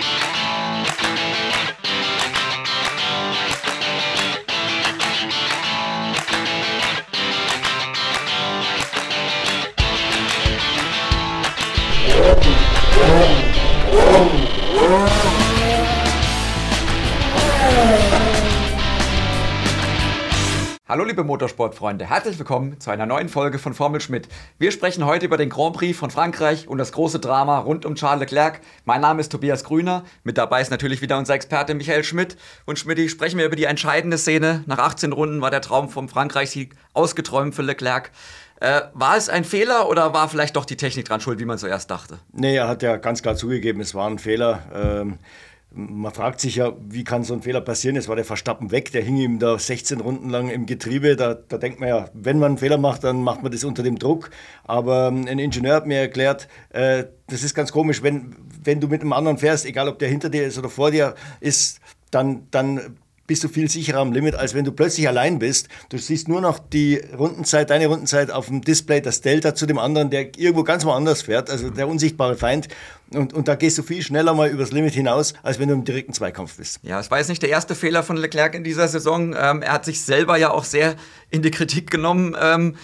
you. Hallo liebe Motorsportfreunde, herzlich willkommen zu einer neuen Folge von Formel Schmidt. Wir sprechen heute über den Grand Prix von Frankreich und das große Drama rund um Charles Leclerc. Mein Name ist Tobias Grüner, mit dabei ist natürlich wieder unser Experte Michael Schmidt. Und Schmidt, sprechen wir über die entscheidende Szene. Nach 18 Runden war der Traum vom Frankreich-Sieg ausgeträumt für Leclerc. Äh, war es ein Fehler oder war vielleicht doch die Technik dran schuld, wie man zuerst dachte? Nee, er hat ja ganz klar zugegeben, es war ein Fehler. Ähm man fragt sich ja, wie kann so ein Fehler passieren? Es war der Verstappen weg, der hing ihm da 16 Runden lang im Getriebe. Da, da denkt man ja, wenn man einen Fehler macht, dann macht man das unter dem Druck. Aber ähm, ein Ingenieur hat mir erklärt, äh, das ist ganz komisch, wenn, wenn du mit einem anderen fährst, egal ob der hinter dir ist oder vor dir ist, dann, dann bist du viel sicherer am Limit, als wenn du plötzlich allein bist. Du siehst nur noch die Rundenzeit, deine Rundenzeit auf dem Display, das Delta zu dem anderen, der irgendwo ganz woanders fährt, also der unsichtbare Feind. Und, und da gehst du viel schneller mal übers Limit hinaus, als wenn du im direkten Zweikampf bist. Ja, es war jetzt nicht der erste Fehler von Leclerc in dieser Saison. Ähm, er hat sich selber ja auch sehr in die Kritik genommen. Ähm,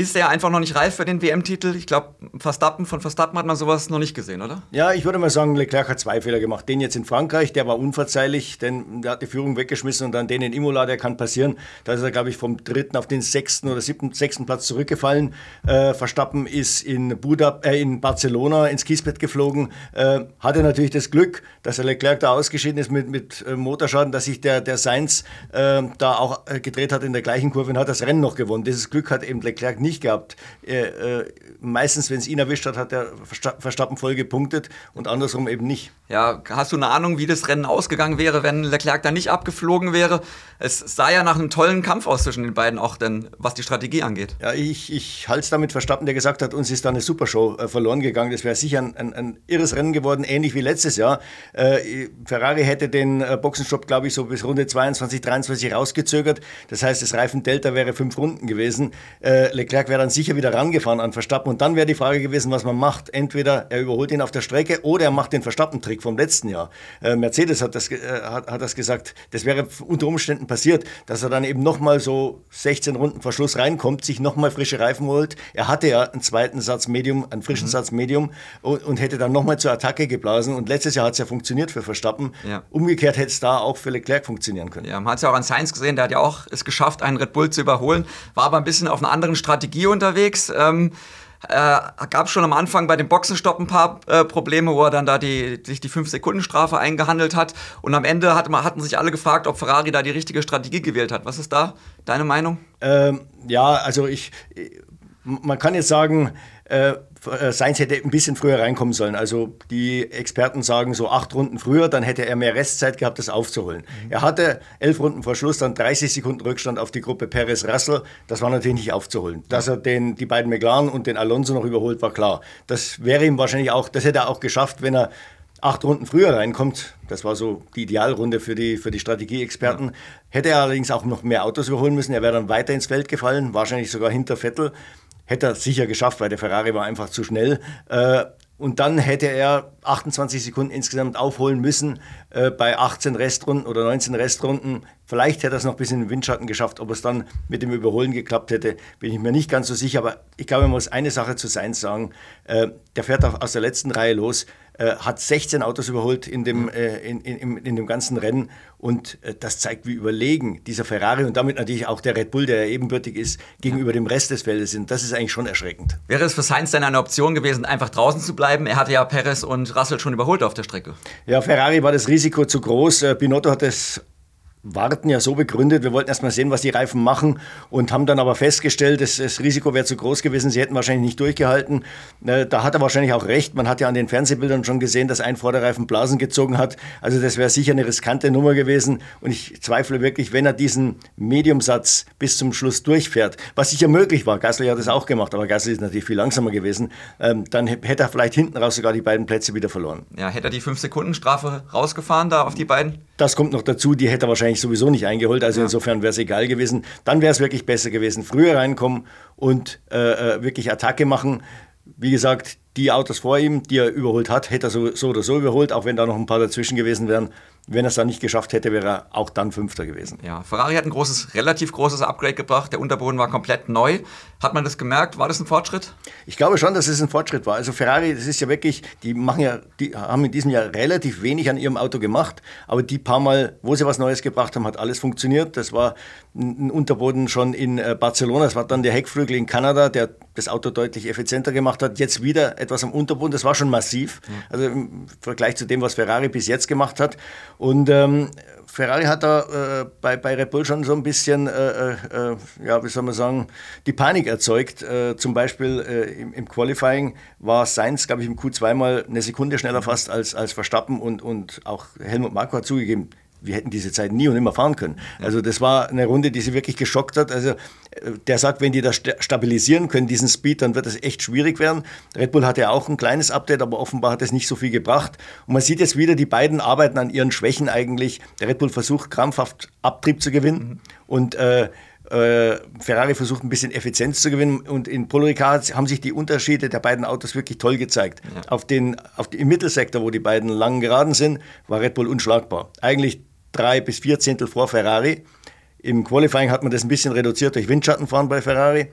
ist er einfach noch nicht reif für den WM-Titel. Ich glaube, Verstappen, von Verstappen hat man sowas noch nicht gesehen, oder? Ja, ich würde mal sagen, Leclerc hat zwei Fehler gemacht. Den jetzt in Frankreich, der war unverzeihlich, denn der hat die Führung weggeschmissen und dann den in Imola, der kann passieren. Da ist er, glaube ich, vom dritten auf den sechsten oder siebten, sechsten Platz zurückgefallen. Äh, Verstappen ist in, Buda, äh, in Barcelona ins Kiesbett geflogen. Äh, hatte natürlich das Glück, dass der Leclerc da ausgeschieden ist mit, mit äh, Motorschaden, dass sich der, der Sainz äh, da auch äh, gedreht hat in der gleichen Kurve und hat das Rennen noch gewonnen. Dieses Glück hat eben Leclerc nicht nicht gehabt. Äh, äh, meistens, wenn es ihn erwischt hat, hat er Verstappen voll gepunktet und andersrum eben nicht. Ja, hast du eine Ahnung, wie das Rennen ausgegangen wäre, wenn Leclerc da nicht abgeflogen wäre? Es sah ja nach einem tollen Kampf aus zwischen den beiden, auch denn was die Strategie angeht. Ja, ich, ich halte es damit Verstappen, der gesagt hat, uns ist da eine Supershow äh, verloren gegangen. Das wäre sicher ein, ein, ein, irres Rennen geworden, ähnlich wie letztes Jahr. Äh, Ferrari hätte den äh, Boxenstopp, glaube ich, so bis Runde 22, 23 rausgezögert. Das heißt, das Reifendelta wäre fünf Runden gewesen. Äh, Leclerc wäre dann sicher wieder rangefahren an Verstappen. Und dann wäre die Frage gewesen, was man macht. Entweder er überholt ihn auf der Strecke oder er macht den Verstappen-Trick vom letzten Jahr. Äh, Mercedes hat das, äh, hat, hat das gesagt. Das wäre unter Umständen passiert, dass er dann eben nochmal so 16 Runden vor Schluss reinkommt, sich nochmal frische Reifen holt. Er hatte ja einen zweiten Satz Medium, einen frischen mhm. Satz Medium und, und hätte dann nochmal zur Attacke geblasen. Und letztes Jahr hat es ja funktioniert für Verstappen. Ja. Umgekehrt hätte es da auch für Leclerc funktionieren können. Ja, man hat es ja auch an Sainz gesehen, der hat ja auch es geschafft, einen Red Bull zu überholen, war aber ein bisschen auf einer anderen Strategie unterwegs. Ähm, äh, gab schon am Anfang bei dem Boxenstopp ein paar äh, Probleme, wo er dann da die, sich die 5-Sekunden-Strafe eingehandelt hat. Und am Ende hat, hatten sich alle gefragt, ob Ferrari da die richtige Strategie gewählt hat. Was ist da deine Meinung? Ähm, ja, also ich, man kann jetzt sagen, äh, äh, Sainz hätte ein bisschen früher reinkommen sollen. Also die Experten sagen so acht Runden früher, dann hätte er mehr Restzeit gehabt, das aufzuholen. Mhm. Er hatte elf Runden vor Schluss dann 30 Sekunden Rückstand auf die Gruppe Perez-Russell. Das war natürlich nicht aufzuholen. Dass er den, die beiden McLaren und den Alonso noch überholt, war klar. Das wäre ihm wahrscheinlich auch, das hätte er auch geschafft, wenn er acht Runden früher reinkommt. Das war so die Idealrunde für die, für die Strategieexperten. Ja. Hätte er allerdings auch noch mehr Autos überholen müssen. Er wäre dann weiter ins Feld gefallen, wahrscheinlich sogar hinter Vettel. Hätte er sicher geschafft, weil der Ferrari war einfach zu schnell. Äh, und dann hätte er 28 Sekunden insgesamt aufholen müssen äh, bei 18 Restrunden oder 19 Restrunden. Vielleicht hätte er es noch bis in den Windschatten geschafft. Ob es dann mit dem Überholen geklappt hätte, bin ich mir nicht ganz so sicher. Aber ich glaube, man muss eine Sache zu Seins sagen. Äh, der fährt aus der letzten Reihe los. Äh, hat 16 Autos überholt in dem, äh, in, in, in, dem ganzen Rennen. Und äh, das zeigt, wie überlegen dieser Ferrari und damit natürlich auch der Red Bull, der ebenbürtig ist, gegenüber dem Rest des Feldes sind. Das ist eigentlich schon erschreckend. Wäre es für Sainz denn eine Option gewesen, einfach draußen zu bleiben? Er hatte ja Perez und Russell schon überholt auf der Strecke. Ja, Ferrari war das Risiko zu groß. Binotto hat es Warten ja so begründet. Wir wollten erst mal sehen, was die Reifen machen und haben dann aber festgestellt, das, das Risiko wäre zu groß gewesen. Sie hätten wahrscheinlich nicht durchgehalten. Äh, da hat er wahrscheinlich auch recht. Man hat ja an den Fernsehbildern schon gesehen, dass ein Vorderreifen Blasen gezogen hat. Also das wäre sicher eine riskante Nummer gewesen. Und ich zweifle wirklich, wenn er diesen Mediumsatz bis zum Schluss durchfährt, was sicher möglich war. Gasly hat das auch gemacht, aber Gasly ist natürlich viel langsamer gewesen. Ähm, dann hätte er vielleicht hinten raus sogar die beiden Plätze wieder verloren. Ja, hätte er die 5-Sekunden-Strafe rausgefahren da auf die beiden? Das kommt noch dazu. Die hätte er wahrscheinlich wahrscheinlich sowieso nicht eingeholt. Also ja. insofern wäre es egal gewesen. Dann wäre es wirklich besser gewesen, früher reinkommen und äh, äh, wirklich Attacke machen. Wie gesagt, die Autos vor ihm, die er überholt hat, hätte er so, so oder so überholt, auch wenn da noch ein paar dazwischen gewesen wären. Wenn er es dann nicht geschafft hätte, wäre er auch dann Fünfter gewesen. Ja, Ferrari hat ein großes, relativ großes Upgrade gebracht. Der Unterboden war komplett neu. Hat man das gemerkt? War das ein Fortschritt? Ich glaube schon, dass es ein Fortschritt war. Also Ferrari, das ist ja wirklich, die machen ja, die haben in diesem Jahr relativ wenig an ihrem Auto gemacht, aber die paar Mal, wo sie was Neues gebracht haben, hat alles funktioniert. Das war ein Unterboden schon in äh, Barcelona, das war dann der Heckflügel in Kanada, der das Auto deutlich effizienter gemacht hat. Jetzt wieder etwas am Unterboden, das war schon massiv. Also im Vergleich zu dem, was Ferrari bis jetzt gemacht hat. Und ähm, Ferrari hat da äh, bei, bei Red Bull schon so ein bisschen, äh, äh, ja, wie soll man sagen, die Panik erzeugt. Äh, zum Beispiel äh, im, im, Qualifying war Sainz, glaube ich, im Q2 mal eine Sekunde schneller fast als, als Verstappen und, und auch Helmut Marko hat zugegeben, wir hätten diese Zeit nie und nimmer fahren können. Also das war eine Runde, die sie wirklich geschockt hat. Also der sagt, wenn die das stabilisieren können, diesen Speed, dann wird es echt schwierig werden. Red Bull hatte ja auch ein kleines Update, aber offenbar hat es nicht so viel gebracht. Und man sieht jetzt wieder, die beiden arbeiten an ihren Schwächen eigentlich. Der Red Bull versucht krampfhaft Abtrieb zu gewinnen mhm. und äh, äh, Ferrari versucht ein bisschen Effizienz zu gewinnen und in Paul Ricard haben sich die Unterschiede der beiden Autos wirklich toll gezeigt. Ja. Auf den, auf Im Mittelsektor, wo die beiden langen Geraden sind, war Red Bull unschlagbar. Eigentlich drei bis vier Zehntel vor Ferrari. Im Qualifying hat man das ein bisschen reduziert durch Windschattenfahren bei Ferrari.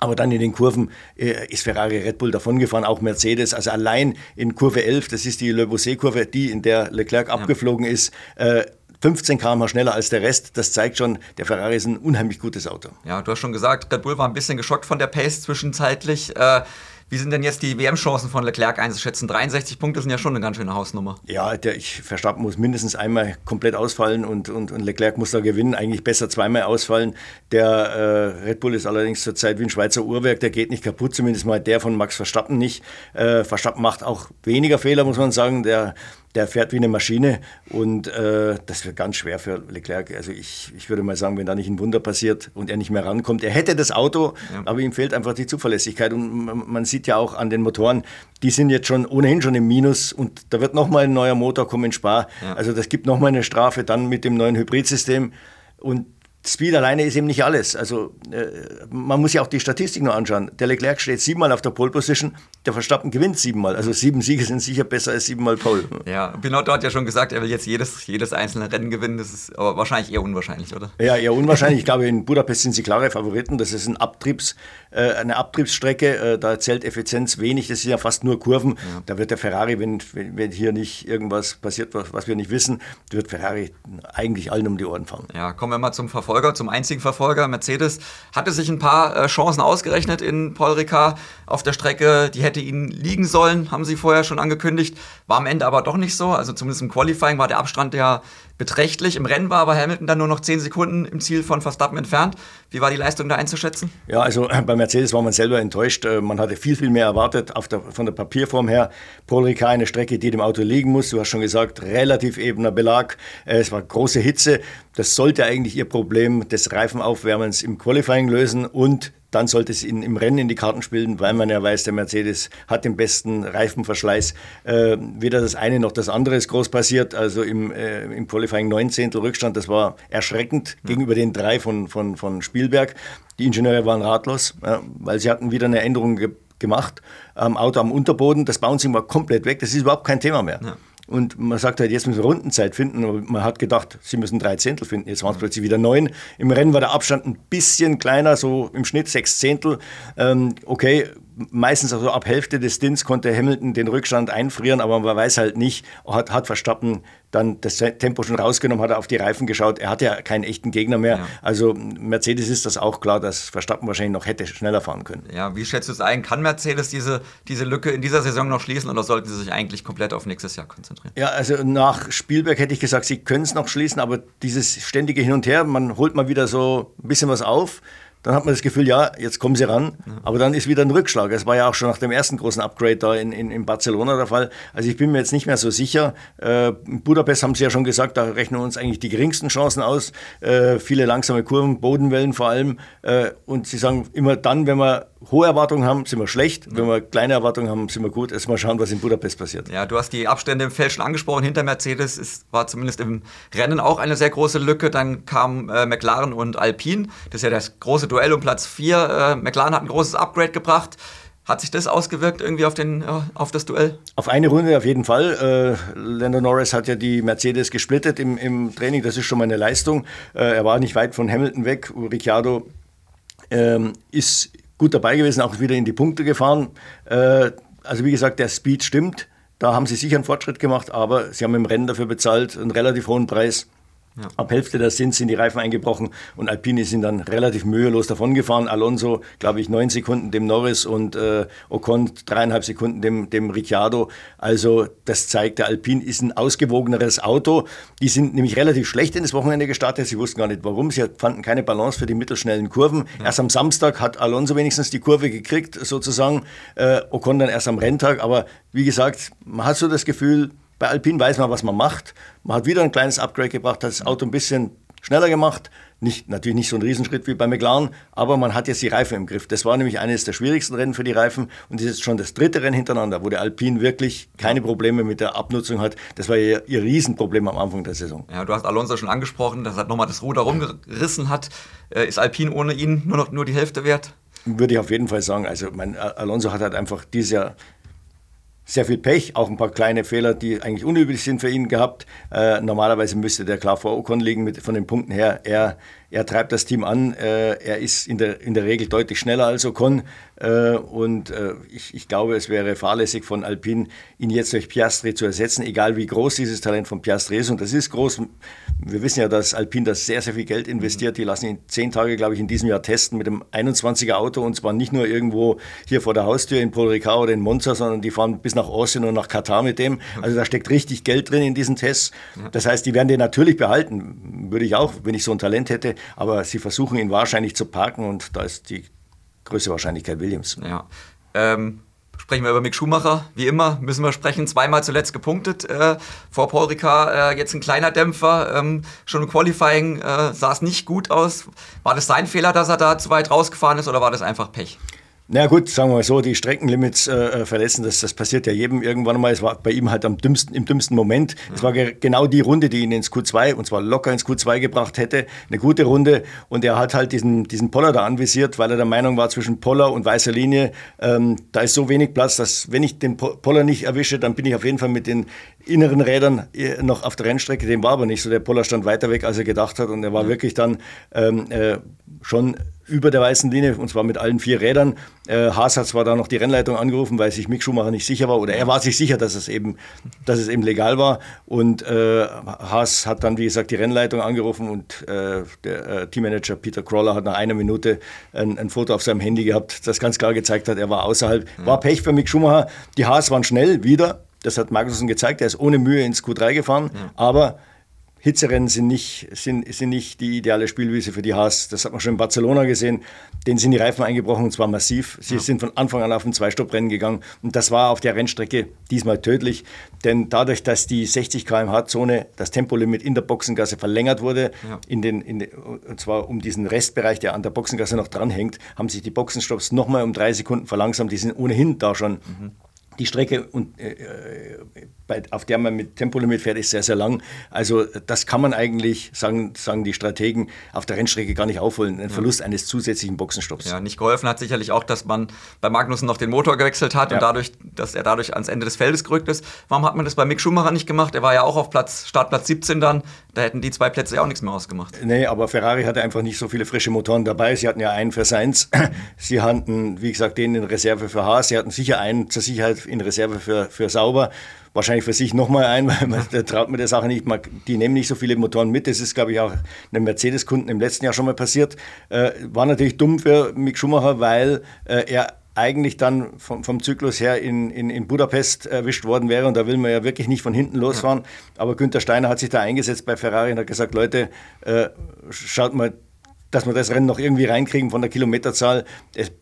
Aber dann in den Kurven äh, ist Ferrari Red Bull davongefahren, auch Mercedes. Also allein in Kurve 11, das ist die Le Bousset-Kurve, die in der Leclerc ja. abgeflogen ist, äh, 15 km schneller als der Rest. Das zeigt schon, der Ferrari ist ein unheimlich gutes Auto. Ja, du hast schon gesagt, Red Bull war ein bisschen geschockt von der Pace zwischenzeitlich. Äh, wie sind denn jetzt die WM-Chancen von Leclerc einzuschätzen? 63 Punkte sind ja schon eine ganz schöne Hausnummer. Ja, der ich, Verstappen muss mindestens einmal komplett ausfallen und, und, und Leclerc muss da gewinnen. Eigentlich besser zweimal ausfallen. Der äh, Red Bull ist allerdings zurzeit wie ein Schweizer Uhrwerk. Der geht nicht kaputt, zumindest mal der von Max Verstappen nicht. Äh, Verstappen macht auch weniger Fehler, muss man sagen. Der der fährt wie eine Maschine und äh, das wird ganz schwer für Leclerc. Also ich, ich würde mal sagen, wenn da nicht ein Wunder passiert und er nicht mehr rankommt, er hätte das Auto, ja. aber ihm fehlt einfach die Zuverlässigkeit und man, sieht ja auch an den Motoren, die sind jetzt schon ohnehin schon im Minus und da wird nochmal ein neuer Motor kommen in Spa. Ja. Also das gibt nochmal eine Strafe dann mit dem neuen Hybridsystem und Speed alleine ist eben nicht alles. Also äh, man muss ja auch die Statistik noch anschauen. Der Leclerc steht siebenmal auf der Pole Position, der Verstappen gewinnt siebenmal. Also sieben Siege sind sicher besser als siebenmal Pole. Ja, Pinotto hat ja schon gesagt, er will jetzt jedes, jedes einzelne Rennen gewinnen. Das ist aber wahrscheinlich eher unwahrscheinlich, oder? Ja, eher unwahrscheinlich. Ich glaube, in Budapest sind sie klare Favoriten. Das ist ein Abtriebs, äh, eine Abtriebsstrecke. Äh, da zählt Effizienz wenig. Das sind ja fast nur Kurven. Ja. Da wird der Ferrari, wenn, wenn hier nicht irgendwas passiert, was, was wir nicht wissen, wird Ferrari eigentlich allen um die Ohren fahren. Ja, kommen wir mal zum Verfolger. Verfolger, zum einzigen Verfolger. Mercedes hatte sich ein paar äh, Chancen ausgerechnet in Paul Ricard auf der Strecke. Die hätte ihnen liegen sollen, haben sie vorher schon angekündigt. War am Ende aber doch nicht so. Also zumindest im Qualifying war der Abstand ja beträchtlich. Im Rennen war aber Hamilton dann nur noch 10 Sekunden im Ziel von Verstappen entfernt. Wie war die Leistung da einzuschätzen? Ja, also äh, bei Mercedes war man selber enttäuscht. Äh, man hatte viel, viel mehr erwartet der, von der Papierform her. Paul Ricard eine Strecke, die dem Auto liegen muss. Du hast schon gesagt, relativ ebener Belag. Äh, es war große Hitze. Das sollte eigentlich ihr Problem des Reifenaufwärmens im Qualifying lösen und dann sollte es in, im Rennen in die Karten spielen, weil man ja weiß, der Mercedes hat den besten Reifenverschleiß. Äh, weder das eine noch das andere ist groß passiert. Also im, äh, im Qualifying 19. Rückstand, das war erschreckend ja. gegenüber den drei von, von, von Spielberg. Die Ingenieure waren ratlos, ja, weil sie hatten wieder eine Änderung ge gemacht am Auto am Unterboden. Das Bouncing war komplett weg. Das ist überhaupt kein Thema mehr. Ja. Und man sagt halt, jetzt müssen wir Rundenzeit finden. Aber man hat gedacht, sie müssen drei Zehntel finden. Jetzt waren es plötzlich wieder neun. Im Rennen war der Abstand ein bisschen kleiner, so im Schnitt sechs Zehntel. Ähm, okay, meistens also ab Hälfte des Stints konnte Hamilton den Rückstand einfrieren, aber man weiß halt nicht, hat, hat Verstappen dann das Tempo schon rausgenommen, hat er auf die Reifen geschaut. Er hat ja keinen echten Gegner mehr. Ja. Also Mercedes ist das auch klar, dass Verstappen wahrscheinlich noch hätte schneller fahren können. Ja, wie schätzt du es ein? Kann Mercedes diese, diese Lücke in dieser Saison noch schließen oder sollten sie sich eigentlich komplett auf nächstes Jahr konzentrieren? Ja, also nach Spielberg hätte ich gesagt, sie können es noch schließen, aber dieses ständige Hin und Her, man holt mal wieder so ein bisschen was auf dann hat man das Gefühl, ja, jetzt kommen sie ran. Aber dann ist wieder ein Rückschlag. Es war ja auch schon nach dem ersten großen Upgrade da in, in, in Barcelona der Fall. Also ich bin mir jetzt nicht mehr so sicher. Äh, in Budapest haben sie ja schon gesagt, da rechnen uns eigentlich die geringsten Chancen aus. Äh, viele langsame Kurven, Bodenwellen vor allem. Äh, und sie sagen immer dann, wenn wir hohe Erwartungen haben, sind wir schlecht. Wenn wir kleine Erwartungen haben, sind wir gut. Erst mal schauen, was in Budapest passiert. Ja, du hast die Abstände im Feld schon angesprochen. Hinter Mercedes ist, war zumindest im Rennen auch eine sehr große Lücke. Dann kamen äh, McLaren und Alpine. Das ist ja das große Duell um Platz 4. Äh, McLaren hat ein großes Upgrade gebracht Hat sich das ausgewirkt irgendwie auf, den, auf das Duell? Auf eine Runde auf jeden Fall. Äh, Lando Norris hat ja die Mercedes gesplittet im, im Training, das ist schon mal eine Leistung. Äh, er war nicht weit von Hamilton weg. Ricciardo ähm, ist gut dabei gewesen, auch wieder in die Punkte gefahren. Äh, also wie gesagt, der Speed stimmt. Da haben sie sicher einen Fortschritt gemacht, aber sie haben im Rennen dafür bezahlt, einen relativ hohen Preis. Ja. Ab Hälfte der Stint sind die Reifen eingebrochen und Alpine sind dann relativ mühelos davongefahren. Alonso, glaube ich, neun Sekunden dem Norris und äh, Ocon dreieinhalb Sekunden dem, dem Ricciardo. Also das zeigt, der Alpine ist ein ausgewogeneres Auto. Die sind nämlich relativ schlecht in das Wochenende gestartet. Sie wussten gar nicht warum. Sie fanden keine Balance für die mittelschnellen Kurven. Ja. Erst am Samstag hat Alonso wenigstens die Kurve gekriegt, sozusagen. Äh, Ocon dann erst am Renntag. Aber wie gesagt, man hat so das Gefühl, bei Alpine weiß man, was man macht. Man hat wieder ein kleines Upgrade gebracht, hat das Auto ein bisschen schneller gemacht. Nicht, natürlich nicht so ein Riesenschritt wie bei McLaren, aber man hat jetzt die Reifen im Griff. Das war nämlich eines der schwierigsten Rennen für die Reifen und das ist jetzt schon das dritte Rennen hintereinander, wo der Alpine wirklich keine Probleme mit der Abnutzung hat. Das war ihr, ihr Riesenproblem am Anfang der Saison. Ja, du hast Alonso schon angesprochen, dass er nochmal das Ruder rumgerissen hat. Äh, ist Alpine ohne ihn nur noch nur die Hälfte wert? Würde ich auf jeden Fall sagen. Also mein Alonso hat halt einfach dieses Jahr sehr viel Pech, auch ein paar kleine Fehler, die eigentlich unüblich sind für ihn gehabt. Äh, normalerweise müsste der klar vor Ocon liegen mit, von den Punkten her. Er er treibt das Team an. Äh, er ist in der, in der Regel deutlich schneller als Ocon. Äh, und äh, ich, ich glaube, es wäre fahrlässig von Alpine, ihn jetzt durch Piastri zu ersetzen, egal wie groß dieses Talent von Piastri ist. Und das ist groß. Wir wissen ja, dass Alpine das sehr, sehr viel Geld investiert. Die lassen ihn zehn Tage, glaube ich, in diesem Jahr testen mit einem 21er Auto. Und zwar nicht nur irgendwo hier vor der Haustür in Paul oder in Monza, sondern die fahren bis nach Austin und nach Katar mit dem. Also da steckt richtig Geld drin in diesen Tests. Das heißt, die werden den natürlich behalten. Würde ich auch, wenn ich so ein Talent hätte aber sie versuchen ihn wahrscheinlich zu parken und da ist die größte Wahrscheinlichkeit Williams. Ja. Ähm, sprechen wir über Mick Schumacher. Wie immer müssen wir sprechen. Zweimal zuletzt gepunktet äh, vor Paul Ricard. Äh, jetzt ein kleiner Dämpfer. Ähm, schon im Qualifying äh, sah es nicht gut aus. War das sein Fehler, dass er da zu weit rausgefahren ist oder war das einfach Pech? Na gut, sagen wir mal so, die Streckenlimits äh, äh, verletzen, das, das passiert ja jedem irgendwann mal. Es war bei ihm halt am dümmsten, im dümmsten Moment. Mhm. Es war genau die Runde, die ihn ins Q2, und zwar locker ins Q2 gebracht hätte. Eine gute Runde. Und er hat halt diesen, diesen Poller da anvisiert, weil er der Meinung war, zwischen Poller und weißer Linie, ähm, da ist so wenig Platz, dass wenn ich den Poller nicht erwische, dann bin ich auf jeden Fall mit den inneren Rädern äh, noch auf der Rennstrecke. Dem war aber nicht so. Der Poller stand weiter weg, als er gedacht hat. Und er war mhm. wirklich dann ähm, äh, schon über der weißen Linie, und zwar mit allen vier Rädern. Äh, Haas hat zwar da noch die Rennleitung angerufen, weil sich Mick Schumacher nicht sicher war, oder er war sich sicher, dass es eben, dass es eben legal war. Und äh, Haas hat dann, wie gesagt, die Rennleitung angerufen und äh, der äh, Teammanager Peter Crawler hat nach einer Minute ein, ein, Foto auf seinem Handy gehabt, das ganz klar gezeigt hat, er war außerhalb. Mhm. War Pech für Mick Schumacher. Die Haas waren schnell wieder. Das hat Magnussen gezeigt. Er ist ohne Mühe ins Q3 gefahren. Mhm. Aber Hitzerennen sind nicht, sind, sind nicht die ideale Spielwiese für die Haas. Das hat man schon in Barcelona gesehen. Denen sind die Reifen eingebrochen und zwar massiv. Sie ja. sind von Anfang an auf ein Zwei-Stopp-Rennen gegangen und das war auf der Rennstrecke diesmal tödlich. Denn dadurch, dass die 60 km/h-Zone, das Tempolimit in der Boxengasse verlängert wurde, ja. in den, in und zwar um diesen Restbereich, der an der Boxengasse noch dranhängt, haben sich die Boxenstopps nochmal um drei Sekunden verlangsamt. Die sind ohnehin da schon. Mhm die Strecke, und, äh, äh, bei, auf der man mit Tempolimit fährt, ist sehr, sehr lang. Also das kann man eigentlich, sagen, sagen die Strategen, auf der Rennstrecke gar nicht aufholen. Ein Verlust ja. eines zusätzlichen Boxenstopps. Ja, nicht geholfen hat sicherlich auch, dass man bei Magnussen noch den Motor gewechselt hat ja. und dadurch, dass er dadurch ans Ende des Feldes gerückt ist. Warum hat man das bei Mick Schumacher nicht gemacht? Er war ja auch auf Platz, Startplatz 17 dann. Da hätten die zwei Plätze ja auch nichts mehr ausgemacht. Nee, aber Ferrari hatte einfach nicht so viele frische Motoren dabei. Sie hatten ja einen für Seins. Sie hatten, wie gesagt, den in Reserve für Haas. Sie hatten sicher einen zur Sicherheit in Reserve für, für Sauber. Wahrscheinlich für sich nochmal ein, weil man, da traut man der Sache nicht. Man, die nehmen nicht so viele Motoren mit. Das ist, glaube ich, auch einem Mercedes-Kunden im letzten Jahr schon mal passiert. Äh, war natürlich dumm für Mick Schumacher, weil äh, er eigentlich dann vom, vom Zyklus her in, in, in, Budapest erwischt worden wäre. Und da will man ja wirklich nicht von hinten losfahren. Aber Günther Steiner hat sich da eingesetzt bei Ferrari und hat gesagt, Leute, äh, schaut mal, dass wir das Rennen noch irgendwie reinkriegen von der Kilometerzahl.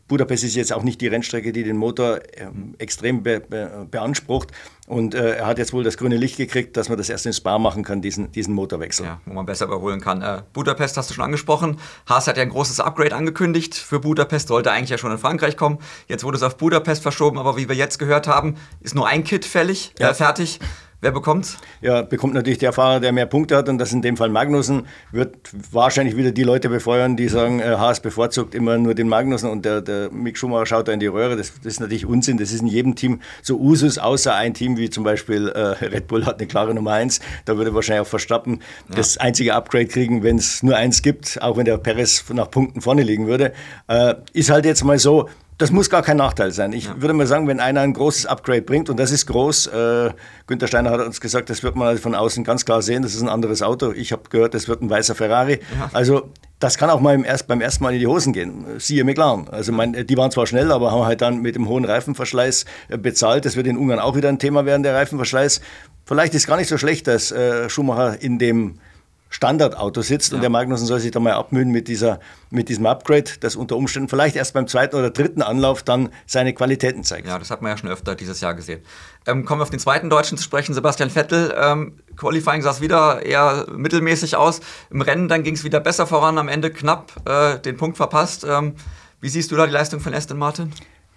Budapest ist jetzt auch nicht die Rennstrecke, die den Motor äh, extrem be, be, beansprucht. Und äh, er hat jetzt wohl das grüne Licht gekriegt, dass man das erst in Spa machen kann, diesen, diesen Motorwechsel. Ja, wo man besser überholen kann. Äh, Budapest hast du schon angesprochen. Haas hat ja ein großes Upgrade angekündigt für Budapest, sollte eigentlich ja schon in Frankreich kommen. Jetzt wurde es auf Budapest verschoben, aber wie wir jetzt gehört haben, ist nur ein Kit fällig, äh, ja. fertig. Wer bekommt's? Ja, bekommt natürlich der Fahrer, der mehr Punkte hat und das in dem Fall Magnussen, wird wahrscheinlich wieder die Leute befeuern, die sagen, äh, Haas bevorzugt immer nur den Magnussen und der, der Mick Schumacher schaut da in die Röhre. Das, das, ist natürlich Unsinn. Das ist in jedem Team so Usus, außer ein Team wie zum Beispiel äh, Red Bull hat eine klare Nummer eins. Da würde wahrscheinlich auch Verstappen ja. das einzige Upgrade kriegen, wenn es nur eins gibt, auch wenn der Perez nach Punkten vorne liegen würde. Äh, ist halt jetzt mal so, das muss gar kein Nachteil sein. Ich ja. würde mal sagen, wenn einer ein großes Upgrade bringt, und das ist groß, äh, Günther Steiner hat uns gesagt, das wird man also von außen ganz klar sehen, das ist ein anderes Auto. Ich habe gehört, das wird ein weißer Ferrari. Ja. Also das kann auch mal im erst, beim ersten Mal in die Hosen gehen. Siehe McLaren. Also mein, die waren zwar schnell, aber haben halt dann mit dem hohen Reifenverschleiß äh, bezahlt. Das wird in Ungarn auch wieder ein Thema werden, der Reifenverschleiß. Vielleicht ist gar nicht so schlecht, dass äh, Schumacher in dem Standardauto sitzt ja. und der Magnussen soll sich da mal abmühen mit, dieser, mit diesem Upgrade, das unter Umständen vielleicht erst beim zweiten oder dritten Anlauf dann seine Qualitäten zeigt. Ja, das hat man ja schon öfter dieses Jahr gesehen. Ähm, kommen wir auf den zweiten Deutschen zu sprechen, Sebastian Vettel. Ähm, Qualifying sah es wieder eher mittelmäßig aus. Im Rennen dann ging es wieder besser voran, am Ende knapp äh, den Punkt verpasst. Ähm, wie siehst du da die Leistung von Aston Martin?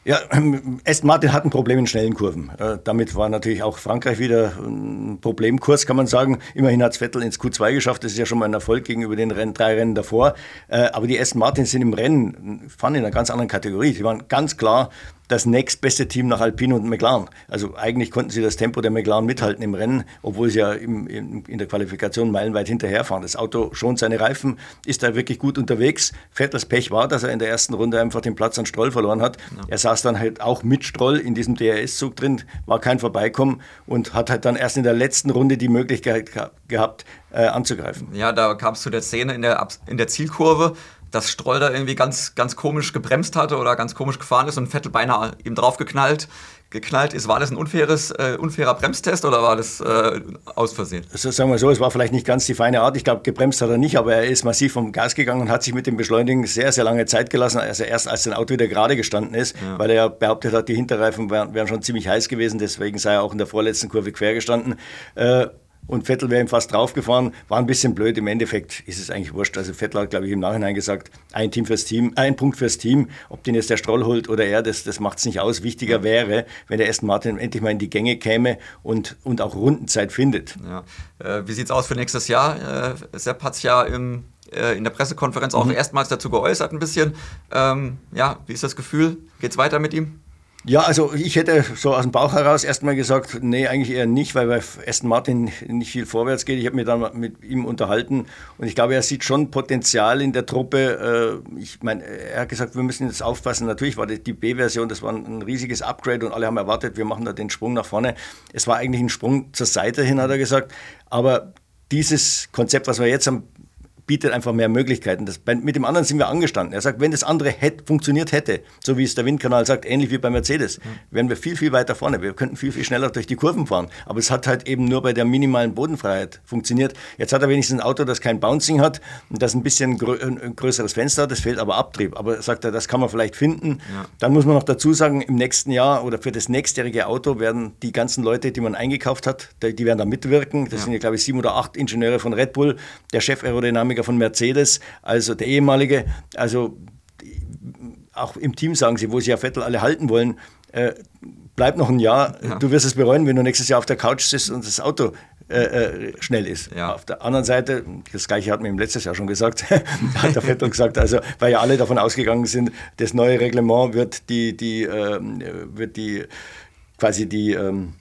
Ja, Aston Martin hat ein Problem in schnellen Kurven. Äh, damit war natürlich auch Frankreich wieder ein Problemkurs, kann man sagen. Immerhin hat Vettel ins Q2 geschafft. Das ist ja schon mal ein Erfolg gegenüber den Rennen, drei Rennen davor. Äh, aber die Aston Martins sind im Rennen, fahren in einer ganz anderen Kategorie. Sie waren ganz klar das nächstbeste Team nach Alpine und McLaren. Also eigentlich konnten sie das Tempo der McLaren mithalten im Rennen, obwohl sie ja im, in, in der Qualifikation meilenweit hinterherfahren. Das Auto schont seine Reifen, ist da wirklich gut unterwegs. Vettels Pech war, dass er in der ersten Runde einfach den Platz an Stroll verloren hat. Ja. Er saß dann halt auch mit Stroll in diesem DRS-Zug drin, war kein Vorbeikommen und hat halt dann erst in der letzten Runde die Möglichkeit gehabt, äh, anzugreifen. Ja, da kam es zu der Szene in der, in der Zielkurve dass Stroll da irgendwie ganz, ganz komisch gebremst hatte oder ganz komisch gefahren ist und Vettel beinahe ihm draufgeknallt geknallt ist. War das ein unfaires, äh, unfairer Bremstest oder war das äh, aus Versehen? Also sagen wir so, es war vielleicht nicht ganz die feine Art. Ich glaube, gebremst hat er nicht, aber er ist massiv vom Gas gegangen und hat sich mit dem Beschleunigen sehr, sehr lange Zeit gelassen. Also erst als sein Auto wieder gerade gestanden ist, ja. weil er ja behauptet hat, die Hinterreifen wären, wären, schon ziemlich heiß gewesen. Deswegen sei er auch in der vorletzten Kurve quer gestanden. Äh, und Vettel wäre ihm fast draufgefahren. War ein bisschen blöd. Im Endeffekt ist es eigentlich wurscht. Also Vettel hat, glaube ich, im Nachhinein gesagt, ein Team fürs Team, ein Punkt fürs Team. Ob den jetzt der Stroll holt oder er, das, das macht es nicht aus. Wichtiger wäre, wenn der Aston Martin endlich mal in die Gänge käme und, und auch Rundenzeit findet. Ja. Äh, wie sieht es aus für nächstes Jahr? Äh, Sepp hat es ja im, äh, in der Pressekonferenz auch mhm. erstmals dazu geäußert ein bisschen. Ähm, ja, wie ist das Gefühl? Geht es weiter mit ihm? Ja, also ich hätte so aus dem Bauch heraus erstmal gesagt, nee, eigentlich eher nicht, weil bei Aston Martin nicht viel vorwärts geht. Ich habe mich dann mit ihm unterhalten und ich glaube, er sieht schon Potenzial in der Truppe. Äh, ich meine, er hat gesagt, wir müssen jetzt aufpassen. Natürlich war die B-Version, das war ein riesiges Upgrade und alle haben erwartet, wir machen da den Sprung nach vorne. Es war eigentlich ein Sprung zur Seite hin, hat er gesagt. Aber dieses Konzept, was wir jetzt haben, bietet einfach mehr Möglichkeiten. Das, bei, mit dem anderen sind wir angestanden. Er sagt, wenn das andere hätte, funktioniert hätte, so wie es der Windkanal sagt, ähnlich wie bei Mercedes, mhm. wären wir viel, viel weiter vorne. Wir könnten viel, viel schneller durch die Kurven fahren. Aber es hat halt eben nur bei der minimalen Bodenfreiheit funktioniert. Jetzt hat er wenigstens ein Auto, das kein Bouncing hat und das ein bisschen grö ein größeres Fenster hat. Das fehlt aber Abtrieb. Aber sagt er, das kann man vielleicht finden. Ja. Dann muss man noch dazu sagen, im nächsten Jahr oder für das nächstjährige Auto werden die ganzen Leute, die man eingekauft hat, die werden da mitwirken. Das ja. sind ja, glaube ich, sieben oder acht Ingenieure von Red Bull, der Chef-Aerodynamiker Techniker von Mercedes, also der ehemalige, also auch im Team sagen sie, wo sie ja Vettel alle halten wollen, äh, bleib noch ein Jahr, ja. du wirst es bereuen, wenn du nächstes Jahr auf der Couch sitzt und das Auto äh, äh, schnell ist. Ja. Auf der anderen Seite, das gleiche hat man ihm letztes Jahr schon gesagt, hat der Vettel gesagt, also weil ja alle davon ausgegangen sind, das neue Reglement wird die, die, äh, wird die quasi die ähm,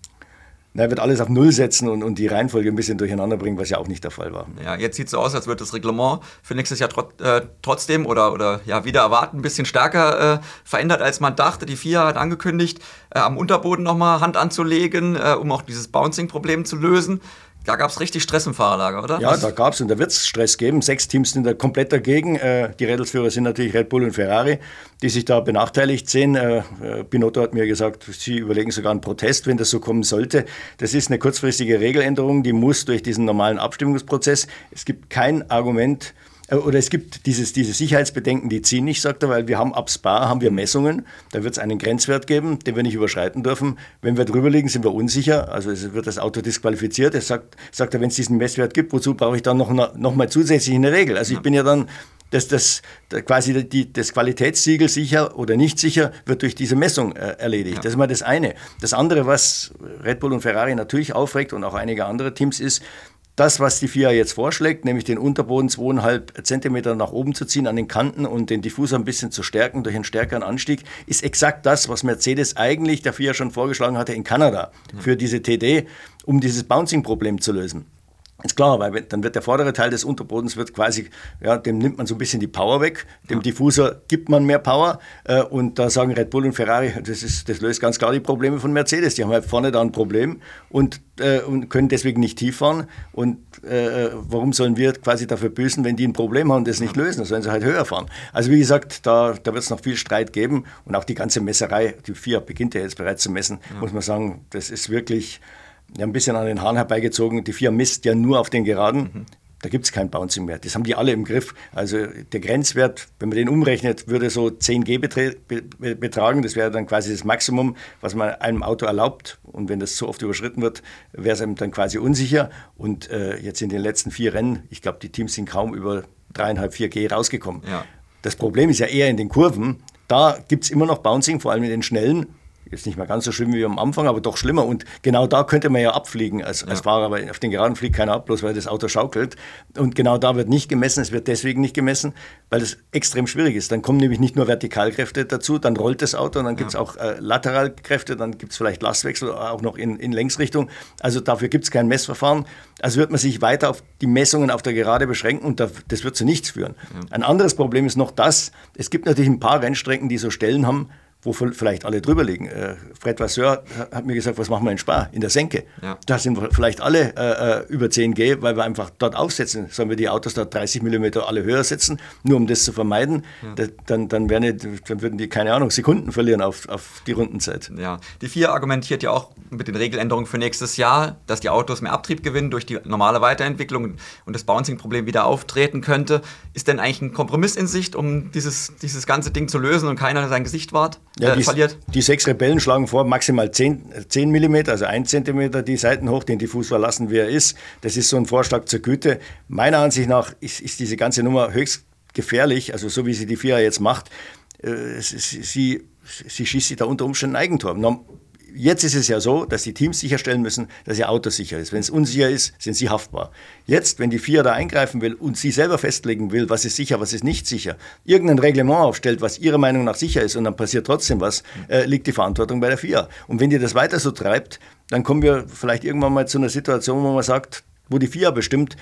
er wird alles auf Null setzen und, und die Reihenfolge ein bisschen durcheinander bringen, was ja auch nicht der Fall war. Ja, jetzt sieht es so aus, als wird das Reglement für nächstes Jahr trot, äh, trotzdem oder, oder ja, wieder erwarten ein bisschen stärker äh, verändert, als man dachte. Die FIA hat angekündigt, äh, am Unterboden nochmal Hand anzulegen, äh, um auch dieses Bouncing-Problem zu lösen. Da gab es richtig Stress im Fahrerlager, oder? Ja, da gab es und da wird es Stress geben. Sechs Teams sind da komplett dagegen. Äh, die Rädelsführer sind natürlich Red Bull und Ferrari, die sich da benachteiligt sehen. Äh, äh, Binotto hat mir gesagt, sie überlegen sogar einen Protest, wenn das so kommen sollte. Das ist eine kurzfristige Regeländerung, die muss durch diesen normalen Abstimmungsprozess. Es gibt kein Argument, oder es gibt dieses, diese Sicherheitsbedenken, die ziehen nicht, sagt er, weil wir haben ab Spa haben wir Messungen, da wird es einen Grenzwert geben, den wir nicht überschreiten dürfen. Wenn wir drüber liegen, sind wir unsicher, also es wird das Auto disqualifiziert. Er sagt, sagt er, wenn es diesen Messwert gibt, wozu brauche ich dann noch, noch mal zusätzlich eine Regel? Also ich bin ja dann dass das quasi die, das Qualitätssiegel sicher oder nicht sicher wird durch diese Messung äh, erledigt. Ja. Das ist mal das eine. Das andere, was Red Bull und Ferrari natürlich aufregt und auch einige andere Teams ist, das, was die FIA jetzt vorschlägt, nämlich den Unterboden zweieinhalb Zentimeter nach oben zu ziehen an den Kanten und den Diffusor ein bisschen zu stärken durch einen stärkeren Anstieg, ist exakt das, was Mercedes eigentlich der FIA schon vorgeschlagen hatte in Kanada für diese TD, um dieses Bouncing-Problem zu lösen. Ist klar, weil dann wird der vordere Teil des Unterbodens wird quasi, ja, dem nimmt man so ein bisschen die Power weg, dem ja. Diffusor gibt man mehr Power äh, und da sagen Red Bull und Ferrari, das, ist, das löst ganz klar die Probleme von Mercedes. Die haben halt vorne da ein Problem und, äh, und können deswegen nicht tief fahren und äh, warum sollen wir quasi dafür büßen, wenn die ein Problem haben und das nicht lösen, dann sollen sie halt höher fahren. Also wie gesagt, da, da wird es noch viel Streit geben und auch die ganze Messerei, die FIA beginnt ja jetzt bereits zu messen, ja. muss man sagen, das ist wirklich ja, ein bisschen an den Haaren herbeigezogen. Die vier misst ja nur auf den Geraden. Mhm. Da gibt es kein Bouncing mehr. Das haben die alle im Griff. Also der Grenzwert, wenn man den umrechnet, würde so 10 G betragen. Das wäre dann quasi das Maximum, was man einem Auto erlaubt. Und wenn das so oft überschritten wird, wäre es einem dann quasi unsicher. Und äh, jetzt in den letzten vier Rennen, ich glaube, die Teams sind kaum über dreieinhalb, vier G rausgekommen. Ja. Das Problem ist ja eher in den Kurven. Da gibt es immer noch Bouncing, vor allem in den schnellen jetzt nicht mehr ganz so schlimm wie am Anfang, aber doch schlimmer. Und genau da könnte man ja abfliegen als, ja. als Fahrer, weil auf den Geraden fliegt keiner ab, bloß weil das Auto schaukelt. Und genau da wird nicht gemessen. Es wird deswegen nicht gemessen, weil es extrem schwierig ist. Dann kommen nämlich nicht nur Vertikalkräfte dazu, dann rollt das Auto und dann gibt es auch äh, Lateralkräfte, dann gibt es vielleicht Lastwechsel, auch noch in, in Längsrichtung. Also dafür gibt es kein Messverfahren. Also wird man sich weiter auf die Messungen auf der Gerade beschränken und das wird zu nichts führen. Ja. Ein anderes Problem ist noch das, es gibt natürlich ein paar Rennstrecken, die so Stellen haben, wo vielleicht alle drüber liegen. Äh, Fred Vasseur hat mir gesagt, was machen wir in Spa, in der Senke? Ja. Da sind vielleicht alle äh, äh über 10 G, weil wir einfach dort aufsetzen. Sollen wir die Autos dort 30 mm alle höher setzen, nur um das zu vermeiden? Ja. Da, dann, dann, nicht, dann, würden die, keine Ahnung, Sekunden verlieren auf, auf die Rundenzeit. Ja, die FIA argumentiert ja auch mit den Regeländerungen für nächstes Jahr, dass die Autos mehr Abtrieb gewinnen durch die normale Weiterentwicklung und das Bouncing-Problem wieder auftreten könnte. Ist denn eigentlich ein Kompromiss in Sicht, um dieses, dieses ganze Ding zu lösen und keiner sein Gesicht wahrt? Ja, äh, die, verliert. Die sechs Rebellen schlagen vor, maximal 10, 10 mm, also 1 cm die Seiten hoch, den Diffus verlassen, wie er ist. Das ist so ein Vorschlag zur Güte. Meiner Ansicht nach ist, ist diese ganze Nummer höchst gefährlich, also so wie sie die FIA jetzt macht. Äh, sie, sie, sie schießt sich da unter Umständen Eigentor jetzt ist es ja so, dass die Teams sicherstellen müssen, dass ihr Auto sicher ist. Wenn es unsicher ist, sind sie haftbar. Jetzt, wenn die FIA da eingreifen will und sie selber festlegen will, was ist sicher, was ist nicht sicher, irgendein Reglement aufstellt, was ihrer Meinung nach sicher ist und dann passiert trotzdem was, äh, liegt die Verantwortung bei der FIA. Und wenn die das weiter so treibt, dann kommen wir vielleicht irgendwann mal zu einer Situation, wo man sagt, wo die FIA bestimmt,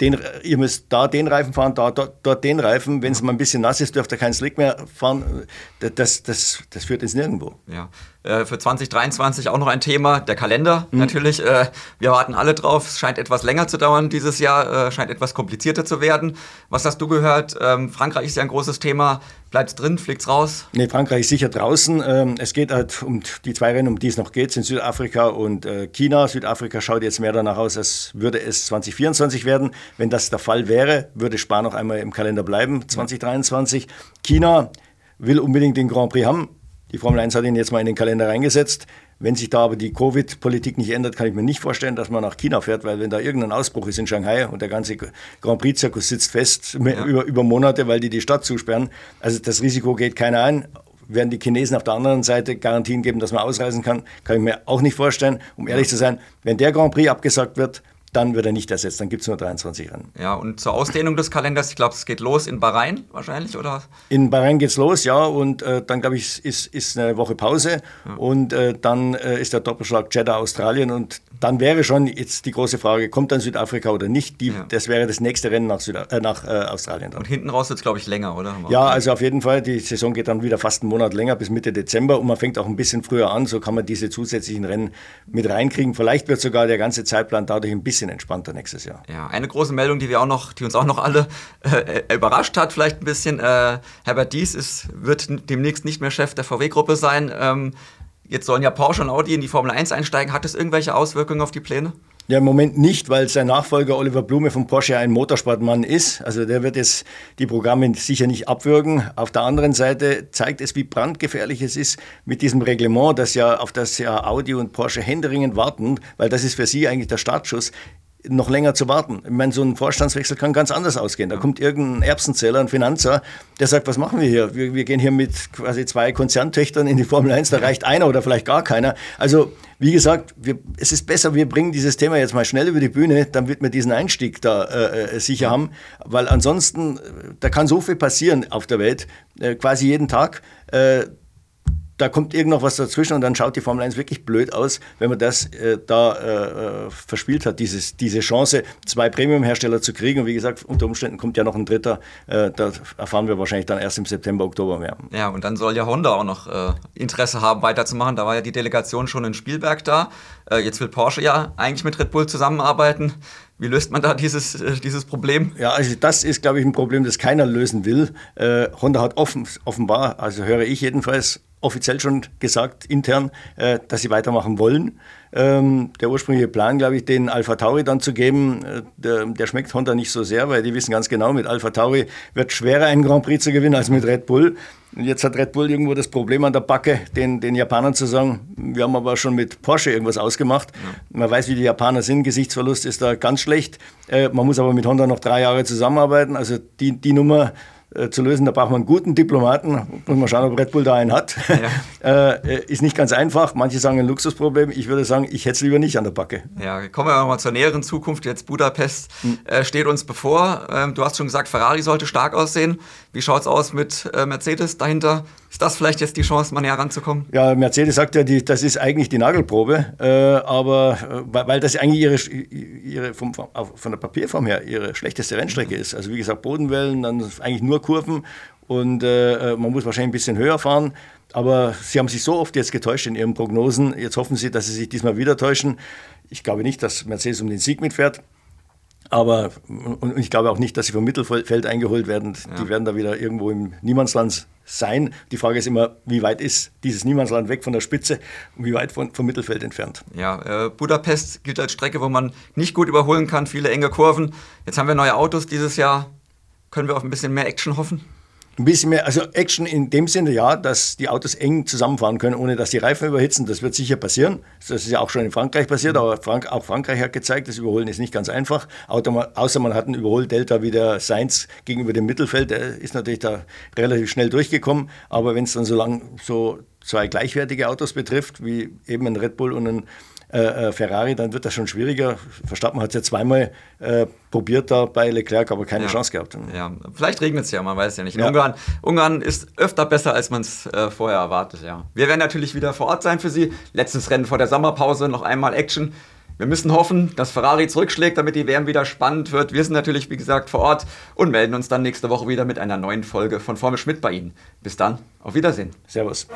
den, ihr müsst da den Reifen fahren, da, dort, dort den Reifen. Wenn es mal ein bisschen nass ist, dürft ihr keinen Slick mehr fahren. Das, das, das führt ins Nirgendwo. Ja. Äh, für 2023 auch noch ein Thema, der Kalender mhm. natürlich. Äh, wir warten alle drauf. Es scheint etwas länger zu dauern dieses Jahr, äh, scheint etwas komplizierter zu werden. Was hast du gehört? Ähm, Frankreich ist ja ein großes Thema. Bleibt es drin, fliegt es raus? Nee, Frankreich ist sicher draußen. Ähm, es geht halt um die zwei Rennen, um die es noch geht, sind Südafrika und China. Südafrika schaut jetzt mehr danach aus, als würde es 2024 werden. Wenn das der Fall wäre, würde Spa noch einmal im Kalender bleiben, 2023. China will unbedingt den Grand Prix haben. Die Formel 1 hat ihn jetzt mal in den Kalender reingesetzt. Wenn sich da aber die Covid-Politik nicht ändert, kann ich mir nicht vorstellen, dass man nach China fährt, weil wenn da irgendein Ausbruch ist in Shanghai und der ganze Grand Prix-Zirkus sitzt fest ja. über, über Monate, weil die die Stadt zusperren, also das Risiko geht keiner ein. Werden die Chinesen auf der anderen Seite Garantien geben, dass man ausreisen kann, kann ich mir auch nicht vorstellen. Um ehrlich zu sein, wenn der Grand Prix abgesagt wird, dann wird er nicht ersetzt, dann gibt es nur 23 Rennen. Ja, und zur Ausdehnung des Kalenders, ich glaube, es geht los in Bahrain wahrscheinlich, oder? In Bahrain geht es los, ja, und äh, dann, glaube ich, ist, ist eine Woche Pause ja. und äh, dann äh, ist der Doppelschlag Jeddah, Australien und dann wäre schon jetzt die große Frage, kommt dann Südafrika oder nicht? Die, ja. Das wäre das nächste Rennen nach, Süda äh, nach äh, Australien. Dann. Und hinten raus wird es, glaube ich, länger, oder? Ja, also auf jeden Fall, die Saison geht dann wieder fast einen Monat länger, bis Mitte Dezember und man fängt auch ein bisschen früher an, so kann man diese zusätzlichen Rennen mit reinkriegen. Vielleicht wird sogar der ganze Zeitplan dadurch ein bisschen entspannter nächstes Jahr. Ja, eine große Meldung, die wir auch noch, die uns auch noch alle äh, überrascht hat, vielleicht ein bisschen. Äh, Herbert Dies ist, wird demnächst nicht mehr Chef der VW-Gruppe sein. Ähm, Jetzt sollen ja Porsche und Audi in die Formel 1 einsteigen. Hat das irgendwelche Auswirkungen auf die Pläne? Ja, im Moment nicht, weil sein Nachfolger Oliver Blume von Porsche ein Motorsportmann ist. Also der wird jetzt die Programme sicher nicht abwürgen. Auf der anderen Seite zeigt es, wie brandgefährlich es ist mit diesem Reglement, das ja, auf das ja Audi und Porsche händeringend warten, weil das ist für sie eigentlich der Startschuss noch länger zu warten. Ich meine, so ein Vorstandswechsel kann ganz anders ausgehen. Da kommt irgendein Erbsenzähler, ein Finanzer, der sagt, was machen wir hier? Wir, wir gehen hier mit quasi zwei Konzerntöchtern in die Formel 1, da reicht einer oder vielleicht gar keiner. Also, wie gesagt, wir, es ist besser, wir bringen dieses Thema jetzt mal schnell über die Bühne, damit wir diesen Einstieg da äh, äh sicher haben, weil ansonsten, äh, da kann so viel passieren auf der Welt, äh, quasi jeden Tag. Äh, da kommt irgend noch was dazwischen und dann schaut die Formel 1 wirklich blöd aus, wenn man das äh, da äh, äh, verspielt hat, dieses, diese Chance, zwei Premium-Hersteller zu kriegen. Und wie gesagt, unter Umständen kommt ja noch ein dritter. Äh, da erfahren wir wahrscheinlich dann erst im September, Oktober mehr. Ja, und dann soll ja Honda auch noch äh, Interesse haben, weiterzumachen. Da war ja die Delegation schon in Spielberg da. Äh, jetzt will Porsche ja eigentlich mit Red Bull zusammenarbeiten. Wie löst man da dieses, äh, dieses Problem? Ja, also das ist, glaube ich, ein Problem, das keiner lösen will. Äh, Honda hat offen, offenbar, also höre ich jedenfalls, offiziell schon gesagt, intern, äh, dass sie weitermachen wollen. Ähm, der ursprüngliche Plan, glaube ich, den Alpha Tauri dann zu geben, äh, der, der, schmeckt Honda nicht so sehr, weil die wissen ganz genau, mit Alpha Tauri wird schwerer einen Grand Prix zu gewinnen als mit Red Bull. Und jetzt hat Red Bull irgendwo das Problem an der Backe, den, den Japanern zu sagen, wir haben aber schon mit Porsche irgendwas ausgemacht. Ja. Man weiß, wie die Japaner sind, Gesichtsverlust ist da ganz schlecht. Äh, man muss aber mit Honda noch drei Jahre zusammenarbeiten. Also die, die Nummer zu lösen. Da braucht man einen guten Diplomaten. Muss man schauen, ob Red Bull da einen hat. Ja. äh, ist nicht ganz einfach. Manche sagen ein Luxusproblem. Ich würde sagen, ich hätte es lieber nicht an der Backe. Ja, kommen wir mal zur näheren Zukunft. Jetzt Budapest hm. äh, steht uns bevor. Ähm, du hast schon gesagt, Ferrari sollte stark aussehen. Wie schaut es aus mit äh, Mercedes dahinter? Ist das vielleicht jetzt die Chance, mal näher ranzukommen? Ja, Mercedes sagt ja, die, das ist eigentlich die Nagelprobe, äh, aber äh, weil das eigentlich ihre, ihre vom, von der Papierform her ihre schlechteste Rennstrecke ist. Also wie gesagt, Bodenwellen, dann eigentlich nur Kurven und äh, man muss wahrscheinlich ein bisschen höher fahren. Aber sie haben sich so oft jetzt getäuscht in ihren Prognosen. Jetzt hoffen sie, dass sie sich diesmal wieder täuschen. Ich glaube nicht, dass Mercedes um den Sieg mitfährt. Aber und ich glaube auch nicht, dass sie vom Mittelfeld eingeholt werden. Ja. Die werden da wieder irgendwo im Niemandsland sein. Die Frage ist immer, wie weit ist dieses Niemandsland weg von der Spitze und wie weit von, vom Mittelfeld entfernt. Ja, äh, Budapest gilt als Strecke, wo man nicht gut überholen kann, viele enge Kurven. Jetzt haben wir neue Autos dieses Jahr. Können wir auf ein bisschen mehr Action hoffen? Ein bisschen mehr, also Action in dem Sinne, ja, dass die Autos eng zusammenfahren können, ohne dass die Reifen überhitzen. Das wird sicher passieren. Das ist ja auch schon in Frankreich passiert, aber Frank, auch Frankreich hat gezeigt, das Überholen ist nicht ganz einfach. Außer man hat einen Überholdelta wie der Sainz gegenüber dem Mittelfeld, der ist natürlich da relativ schnell durchgekommen. Aber wenn es dann so lang so zwei gleichwertige Autos betrifft, wie eben ein Red Bull und ein äh, äh, Ferrari, dann wird das schon schwieriger. Verstappen hat es ja zweimal äh, probiert da bei Leclerc, aber keine ja. Chance gehabt. Ja, vielleicht regnet es ja, man weiß ja nicht. Ja. Ungarn, Ungarn ist öfter besser, als man es äh, vorher erwartet. Ja. Wir werden natürlich wieder vor Ort sein für Sie. Letztes Rennen vor der Sommerpause, noch einmal Action. Wir müssen hoffen, dass Ferrari zurückschlägt, damit die WM wieder spannend wird. Wir sind natürlich, wie gesagt, vor Ort und melden uns dann nächste Woche wieder mit einer neuen Folge von Formel Schmidt bei Ihnen. Bis dann, auf Wiedersehen. Servus.